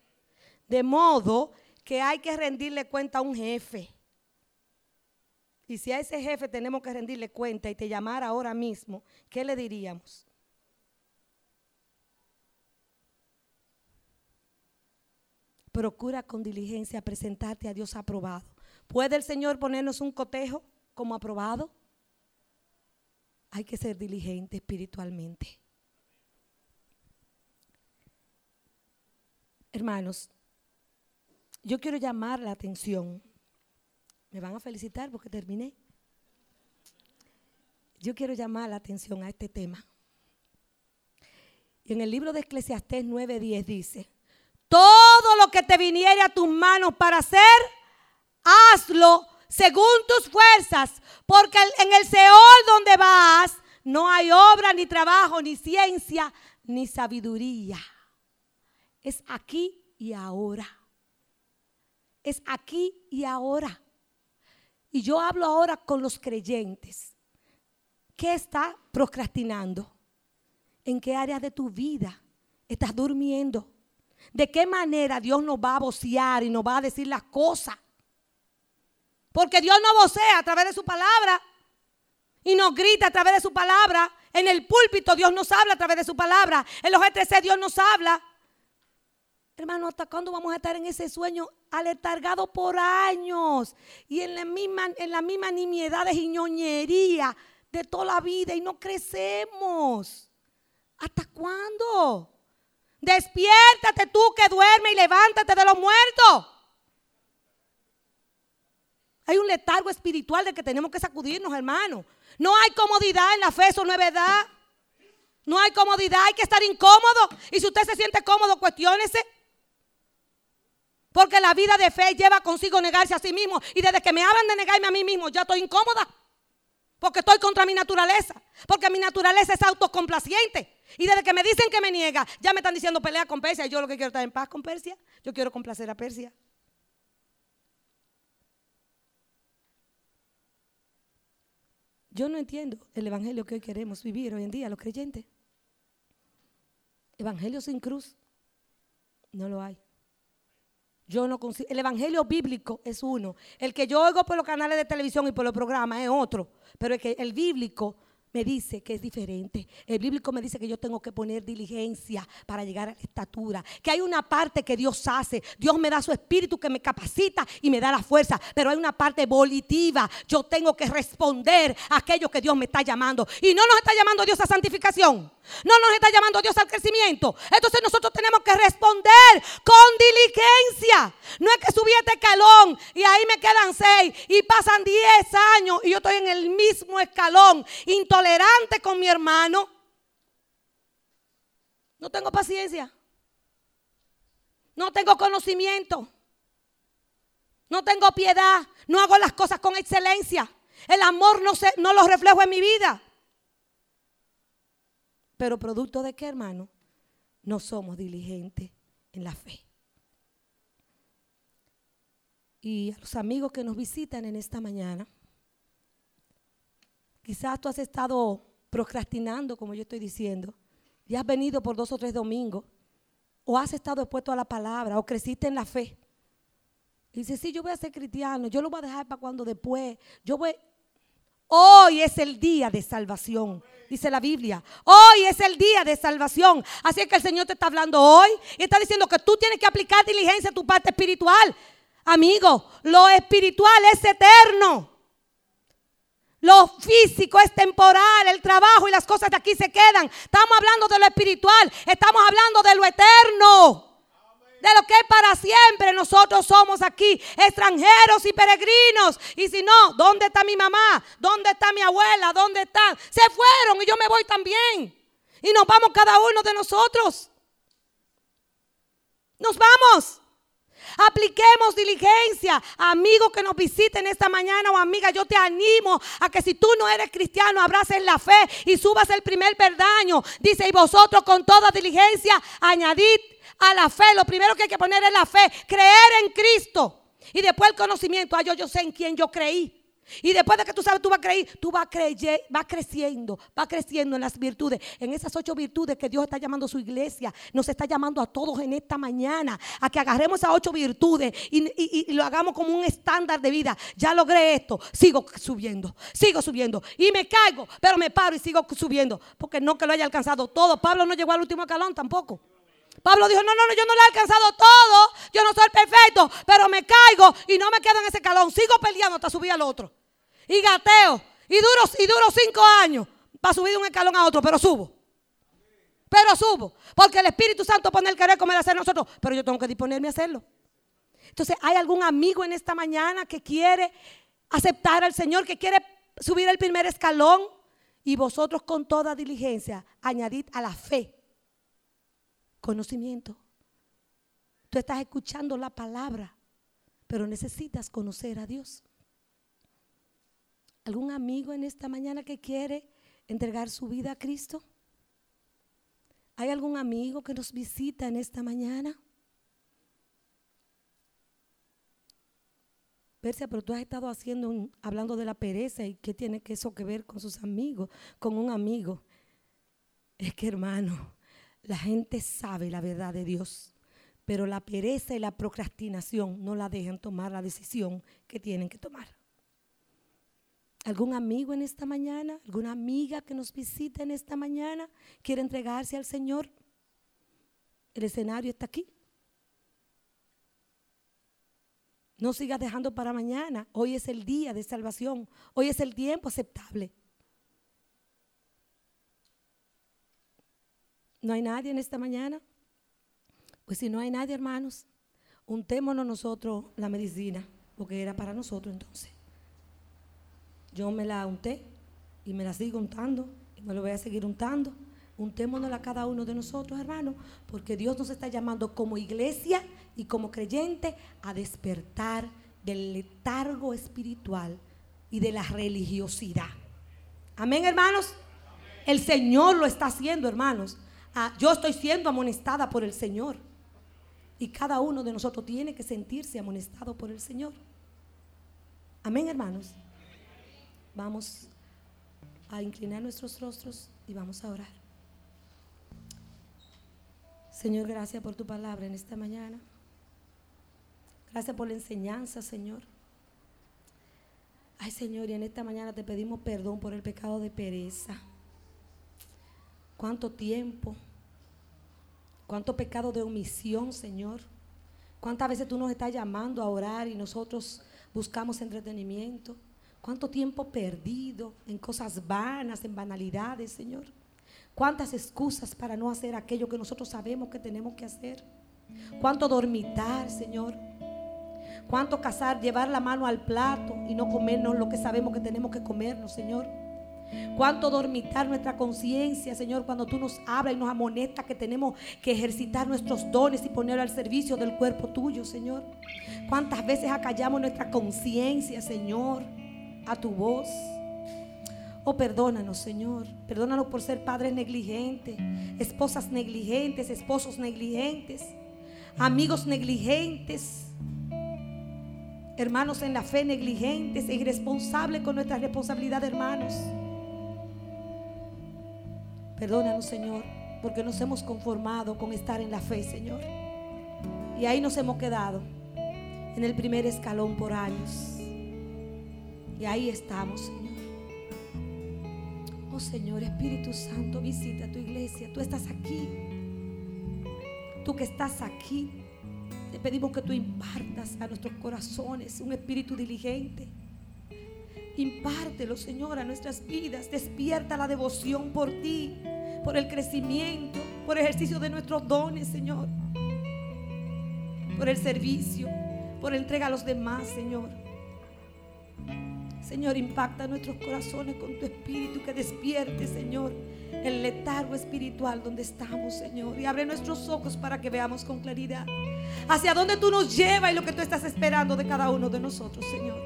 De modo que hay que rendirle cuenta a un jefe. Y si a ese jefe tenemos que rendirle cuenta y te llamara ahora mismo, ¿qué le diríamos? Procura con diligencia presentarte a Dios aprobado. ¿Puede el Señor ponernos un cotejo? Como aprobado, hay que ser diligente espiritualmente. Hermanos, yo quiero llamar la atención. Me van a felicitar porque terminé. Yo quiero llamar la atención a este tema. Y en el libro de Eclesiastés 9:10 dice, todo lo que te viniere a tus manos para hacer, hazlo según tus fuerzas, porque en el Seol donde vas no hay obra, ni trabajo, ni ciencia, ni sabiduría. Es aquí y ahora. Es aquí y ahora. Y yo hablo ahora con los creyentes. ¿Qué está procrastinando? ¿En qué área de tu vida estás durmiendo? ¿De qué manera Dios nos va a vocear y nos va a decir las cosas? Porque Dios no vocea a través de su palabra y nos grita a través de su palabra. En el púlpito Dios nos habla a través de su palabra. En los ETC Dios nos habla. Hermano, ¿hasta cuándo vamos a estar en ese sueño aletargado por años? Y en la misma, en la misma nimiedades y ñoñería de toda la vida y no crecemos. ¿Hasta cuándo? Despiértate tú que duermes y levántate de los muertos. Hay un letargo espiritual de que tenemos que sacudirnos, hermano. No hay comodidad en la fe, eso no es verdad. No hay comodidad, hay que estar incómodo. Y si usted se siente cómodo, cuestiónese. Porque la vida de fe lleva consigo negarse a sí mismo. Y desde que me hablan de negarme a mí mismo, ya estoy incómoda. Porque estoy contra mi naturaleza. Porque mi naturaleza es autocomplaciente. Y desde que me dicen que me niega, ya me están diciendo pelea con Persia. Y yo lo que quiero es estar en paz con Persia. Yo quiero complacer a Persia. Yo no entiendo el evangelio que hoy queremos vivir hoy en día, los creyentes. Evangelio sin cruz, no lo hay. Yo no el evangelio bíblico es uno. El que yo oigo por los canales de televisión y por los programas es otro. Pero el, que, el bíblico me dice que es diferente. El bíblico me dice que yo tengo que poner diligencia para llegar a la estatura. Que hay una parte que Dios hace. Dios me da su espíritu que me capacita y me da la fuerza. Pero hay una parte volitiva. Yo tengo que responder a aquello que Dios me está llamando. Y no nos está llamando Dios a santificación. No nos está llamando Dios al crecimiento. Entonces nosotros tenemos que responder con diligencia. No es que subí este escalón y ahí me quedan seis y pasan diez años y yo estoy en el mismo escalón, intolerante con mi hermano. No tengo paciencia. No tengo conocimiento. No tengo piedad. No hago las cosas con excelencia. El amor no, se, no lo reflejo en mi vida. Pero producto de qué, hermano? No somos diligentes en la fe. Y a los amigos que nos visitan en esta mañana, quizás tú has estado procrastinando, como yo estoy diciendo, y has venido por dos o tres domingos, o has estado expuesto a la palabra, o creciste en la fe. Y dices, sí, yo voy a ser cristiano, yo lo voy a dejar para cuando después, yo voy, Hoy es el día de salvación, dice la Biblia. Hoy es el día de salvación. Así es que el Señor te está hablando hoy y está diciendo que tú tienes que aplicar diligencia a tu parte espiritual. Amigo, lo espiritual es eterno. Lo físico es temporal, el trabajo y las cosas de aquí se quedan. Estamos hablando de lo espiritual, estamos hablando de lo eterno de lo que es para siempre. Nosotros somos aquí extranjeros y peregrinos. Y si no, ¿dónde está mi mamá? ¿Dónde está mi abuela? ¿Dónde están? Se fueron y yo me voy también. Y nos vamos cada uno de nosotros. Nos vamos. Apliquemos diligencia. Amigo que nos visiten esta mañana o amiga, yo te animo a que si tú no eres cristiano, abraces la fe y subas el primer perdaño. Dice, y vosotros con toda diligencia añadid a la fe. Lo primero que hay que poner es la fe, creer en Cristo. Y después el conocimiento, ah, yo, yo sé en quién yo creí. Y después de que tú sabes, tú vas a creer, tú vas, creyendo, vas creciendo, vas creciendo en las virtudes, en esas ocho virtudes que Dios está llamando a su iglesia. Nos está llamando a todos en esta mañana a que agarremos esas ocho virtudes y, lo hagamos como un estándar de vida. Ya logré esto, sigo subiendo, sigo subiendo. Y me caigo, pero me paro y sigo subiendo. Porque no que lo haya alcanzado todo. Pablo no llegó al último escalón tampoco. Pablo dijo, no, no, no, yo no lo he alcanzado todo, yo no soy perfecto, pero me caigo y no me quedo en ese calón, sigo peleando hasta subir al otro. Y gateo, y duro, y duro cinco años para subir de un escalón a otro, pero subo. Pero subo, porque el Espíritu Santo pone el querer comer hacer nosotros, pero yo tengo que disponerme a hacerlo. Entonces, ¿hay algún amigo en esta mañana que quiere aceptar al Señor, que quiere subir el primer escalón? Y vosotros con toda diligencia añadid a la fe conocimiento. Tú estás escuchando la palabra, pero necesitas conocer a Dios. ¿Algún amigo en esta mañana que quiere entregar su vida a Cristo? ¿Hay algún amigo que nos visita en esta mañana? Persia, pero tú has estado haciendo hablando de la pereza y qué tiene eso que ver con sus amigos, con un amigo. Es que hermano, la gente sabe la verdad de Dios, pero la pereza y la procrastinación no la dejan tomar la decisión que tienen que tomar. ¿Algún amigo en esta mañana? ¿Alguna amiga que nos visita en esta mañana quiere entregarse al Señor? El escenario está aquí. No sigas dejando para mañana. Hoy es el día de salvación. Hoy es el tiempo aceptable. ¿No hay nadie en esta mañana? Pues si no hay nadie, hermanos, untémonos nosotros la medicina, porque era para nosotros entonces. Yo me la unté y me la sigo untando y me lo voy a seguir untando. Untémonos a cada uno de nosotros, hermanos, porque Dios nos está llamando como iglesia y como creyente a despertar del letargo espiritual y de la religiosidad. Amén, hermanos. El Señor lo está haciendo, hermanos. Ah, yo estoy siendo amonestada por el Señor. Y cada uno de nosotros tiene que sentirse amonestado por el Señor. Amén, hermanos. Vamos a inclinar nuestros rostros y vamos a orar. Señor, gracias por tu palabra en esta mañana. Gracias por la enseñanza, Señor. Ay, Señor, y en esta mañana te pedimos perdón por el pecado de pereza. cuánto tiempo, cuánto pecado de omisión, Señor. Cuántas veces tú nos estás llamando a orar y nosotros buscamos entretenimiento. Cuánto tiempo perdido en cosas vanas, en banalidades, Señor. Cuántas excusas para no hacer aquello que nosotros sabemos que tenemos que hacer. Cuánto dormitar, Señor. Cuánto cazar, llevar la mano al plato y no comernos lo que sabemos que tenemos que comernos, Señor. Cuánto dormitar nuestra conciencia, Señor, cuando tú nos hablas y nos amonestas que tenemos que ejercitar nuestros dones y ponerlo al servicio del cuerpo tuyo, Señor. Cuántas veces acallamos nuestra conciencia, Señor, a tu voz. Oh, perdónanos, Señor. Perdónanos por ser padres negligentes, esposas negligentes, esposos negligentes, amigos negligentes, hermanos en la fe negligentes e irresponsables con nuestra responsabilidad, hermanos. Perdónanos, Señor, porque nos hemos conformado con estar en la fe, Señor. Y ahí nos hemos quedado, en el primer escalón por años. Y ahí estamos, Señor. Oh Señor, Espíritu Santo, visita tu iglesia. Tú estás aquí. Tú que estás aquí, te pedimos que tú impartas a nuestros corazones un espíritu diligente Impártelo, Señor, a nuestras vidas. Despierta la devoción por ti, por el crecimiento, por el ejercicio de nuestros dones, Señor. Por el servicio, por entrega a los demás, Señor. Señor, impacta nuestros corazones con tu espíritu que despierte, Señor, el letargo espiritual donde estamos, Señor. Y abre nuestros ojos para que veamos con claridad hacia dónde tú nos llevas y lo que tú estás esperando de cada uno de nosotros, Señor.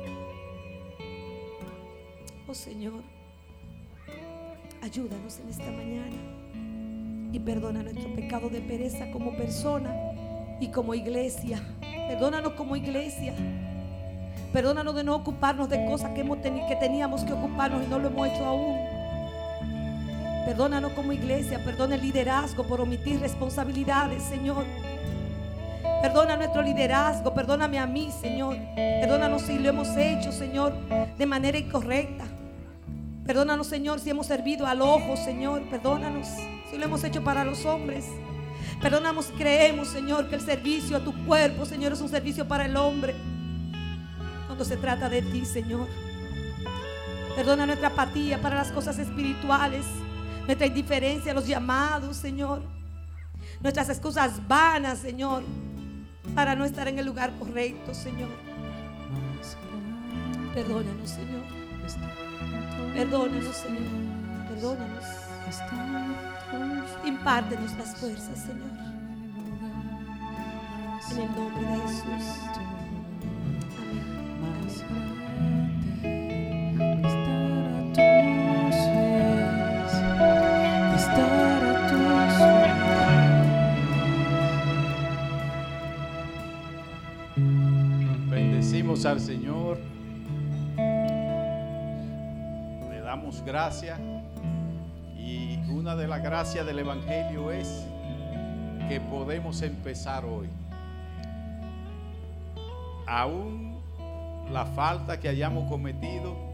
Oh, Señor, ayúdanos en esta mañana y perdona nuestro pecado de pereza como persona y como iglesia. Perdónanos como iglesia. Perdónanos de no ocuparnos de cosas que, hemos que teníamos que ocuparnos y no lo hemos hecho aún. Perdónanos como iglesia, perdona el liderazgo por omitir responsabilidades, Señor. Perdona nuestro liderazgo, perdóname a mí, Señor. Perdónanos si lo hemos hecho, Señor, de manera incorrecta. Perdónanos, Señor, si hemos servido al ojo, Señor. Perdónanos si lo hemos hecho para los hombres. Perdónanos creemos, Señor, que el servicio a tu cuerpo, Señor, es un servicio para el hombre. Se trata de ti, Señor. Perdona nuestra apatía para las cosas espirituales, nuestra indiferencia a los llamados, Señor. Nuestras excusas vanas, Señor, para no estar en el lugar correcto, Señor. Perdónanos, Señor. Perdónanos, Señor. Perdónanos. Impártenos las fuerzas, Señor. En el nombre de Jesús. Bendecimos al Señor. gracias. Y una de las gracias del Evangelio es que podemos empezar hoy. Aún la falta que hayamos cometido,